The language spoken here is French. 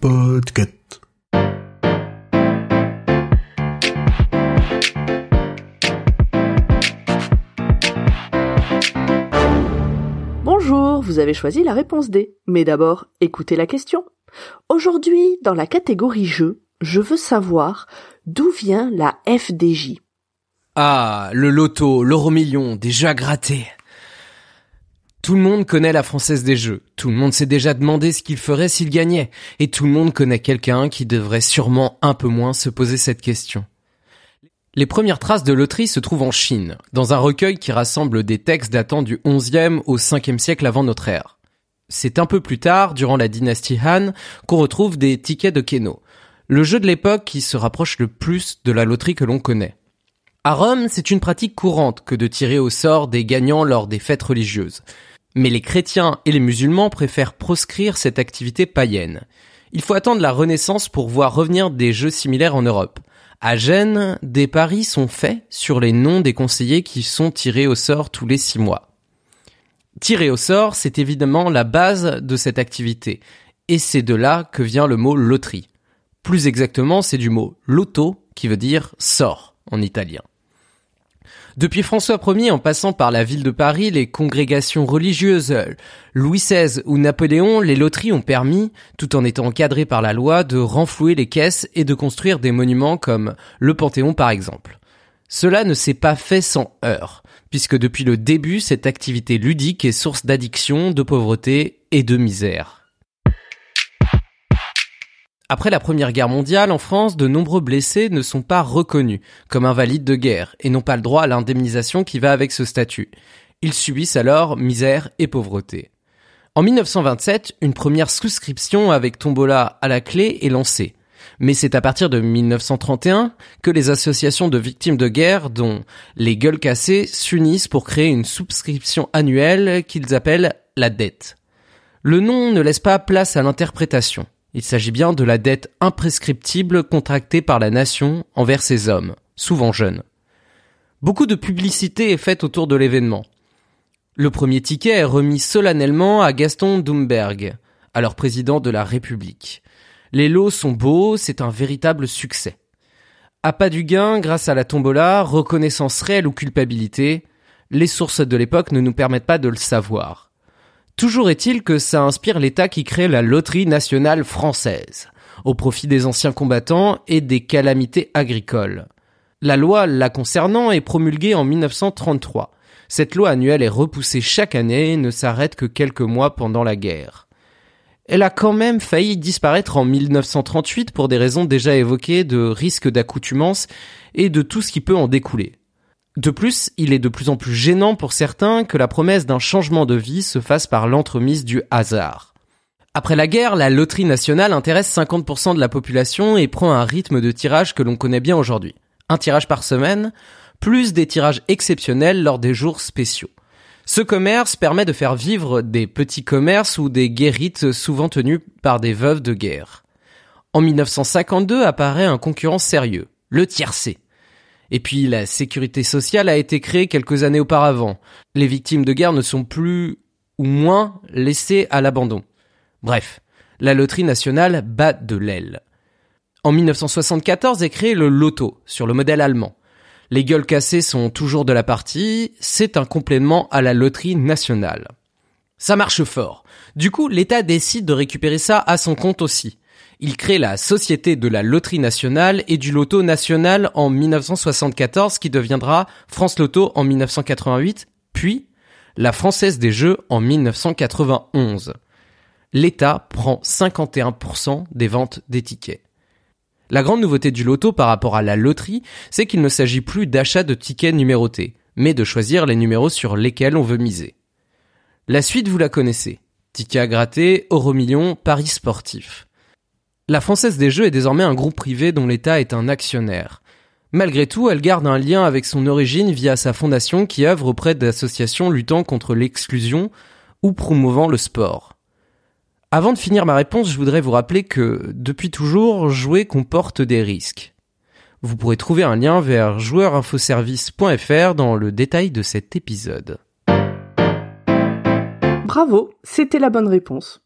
Podcast. Bonjour, vous avez choisi la réponse D. Mais d'abord, écoutez la question. Aujourd'hui, dans la catégorie jeu, je veux savoir d'où vient la FDJ. Ah, le loto, l'euro million, déjà gratté. Tout le monde connaît la française des jeux. Tout le monde s'est déjà demandé ce qu'il ferait s'il gagnait. Et tout le monde connaît quelqu'un qui devrait sûrement un peu moins se poser cette question. Les premières traces de loterie se trouvent en Chine, dans un recueil qui rassemble des textes datant du 11e au 5e siècle avant notre ère. C'est un peu plus tard, durant la dynastie Han, qu'on retrouve des tickets de Keno, le jeu de l'époque qui se rapproche le plus de la loterie que l'on connaît. À Rome, c'est une pratique courante que de tirer au sort des gagnants lors des fêtes religieuses. Mais les chrétiens et les musulmans préfèrent proscrire cette activité païenne. Il faut attendre la Renaissance pour voir revenir des jeux similaires en Europe. À Gênes, des paris sont faits sur les noms des conseillers qui sont tirés au sort tous les six mois. Tirer au sort, c'est évidemment la base de cette activité. Et c'est de là que vient le mot loterie. Plus exactement, c'est du mot loto qui veut dire sort en italien. Depuis François Ier en passant par la ville de Paris, les congrégations religieuses, Louis XVI ou Napoléon, les loteries ont permis, tout en étant encadrées par la loi, de renflouer les caisses et de construire des monuments comme le Panthéon par exemple. Cela ne s'est pas fait sans heurts, puisque depuis le début, cette activité ludique est source d'addiction, de pauvreté et de misère. Après la Première Guerre mondiale, en France, de nombreux blessés ne sont pas reconnus comme invalides de guerre et n'ont pas le droit à l'indemnisation qui va avec ce statut. Ils subissent alors misère et pauvreté. En 1927, une première souscription avec Tombola à la clé est lancée. Mais c'est à partir de 1931 que les associations de victimes de guerre, dont les gueules cassées, s'unissent pour créer une souscription annuelle qu'ils appellent la dette. Le nom ne laisse pas place à l'interprétation. Il s'agit bien de la dette imprescriptible contractée par la nation envers ces hommes, souvent jeunes. Beaucoup de publicité est faite autour de l'événement. Le premier ticket est remis solennellement à Gaston Dumberg, alors président de la République. Les lots sont beaux, c'est un véritable succès. À pas du gain, grâce à la tombola, reconnaissance réelle ou culpabilité, les sources de l'époque ne nous permettent pas de le savoir. Toujours est-il que ça inspire l'État qui crée la loterie nationale française, au profit des anciens combattants et des calamités agricoles. La loi la concernant est promulguée en 1933. Cette loi annuelle est repoussée chaque année et ne s'arrête que quelques mois pendant la guerre. Elle a quand même failli disparaître en 1938 pour des raisons déjà évoquées de risque d'accoutumance et de tout ce qui peut en découler. De plus, il est de plus en plus gênant pour certains que la promesse d'un changement de vie se fasse par l'entremise du hasard. Après la guerre, la loterie nationale intéresse 50% de la population et prend un rythme de tirage que l'on connaît bien aujourd'hui. Un tirage par semaine, plus des tirages exceptionnels lors des jours spéciaux. Ce commerce permet de faire vivre des petits commerces ou des guérites souvent tenus par des veuves de guerre. En 1952 apparaît un concurrent sérieux, le tiercé. Et puis la sécurité sociale a été créée quelques années auparavant. Les victimes de guerre ne sont plus ou moins laissées à l'abandon. Bref, la loterie nationale bat de l'aile. En 1974 est créé le loto, sur le modèle allemand. Les gueules cassées sont toujours de la partie, c'est un complément à la loterie nationale. Ça marche fort. Du coup, l'État décide de récupérer ça à son compte aussi. Il crée la Société de la Loterie Nationale et du Loto National en 1974 qui deviendra France Loto en 1988, puis la Française des Jeux en 1991. L'État prend 51% des ventes des tickets. La grande nouveauté du loto par rapport à la loterie, c'est qu'il ne s'agit plus d'achat de tickets numérotés, mais de choisir les numéros sur lesquels on veut miser. La suite, vous la connaissez. Ticket à gratter, Euromillion, Paris sportif. La Française des Jeux est désormais un groupe privé dont l'État est un actionnaire. Malgré tout, elle garde un lien avec son origine via sa fondation qui œuvre auprès d'associations luttant contre l'exclusion ou promouvant le sport. Avant de finir ma réponse, je voudrais vous rappeler que, depuis toujours, jouer comporte des risques. Vous pourrez trouver un lien vers joueurinfoservice.fr dans le détail de cet épisode. Bravo, c'était la bonne réponse.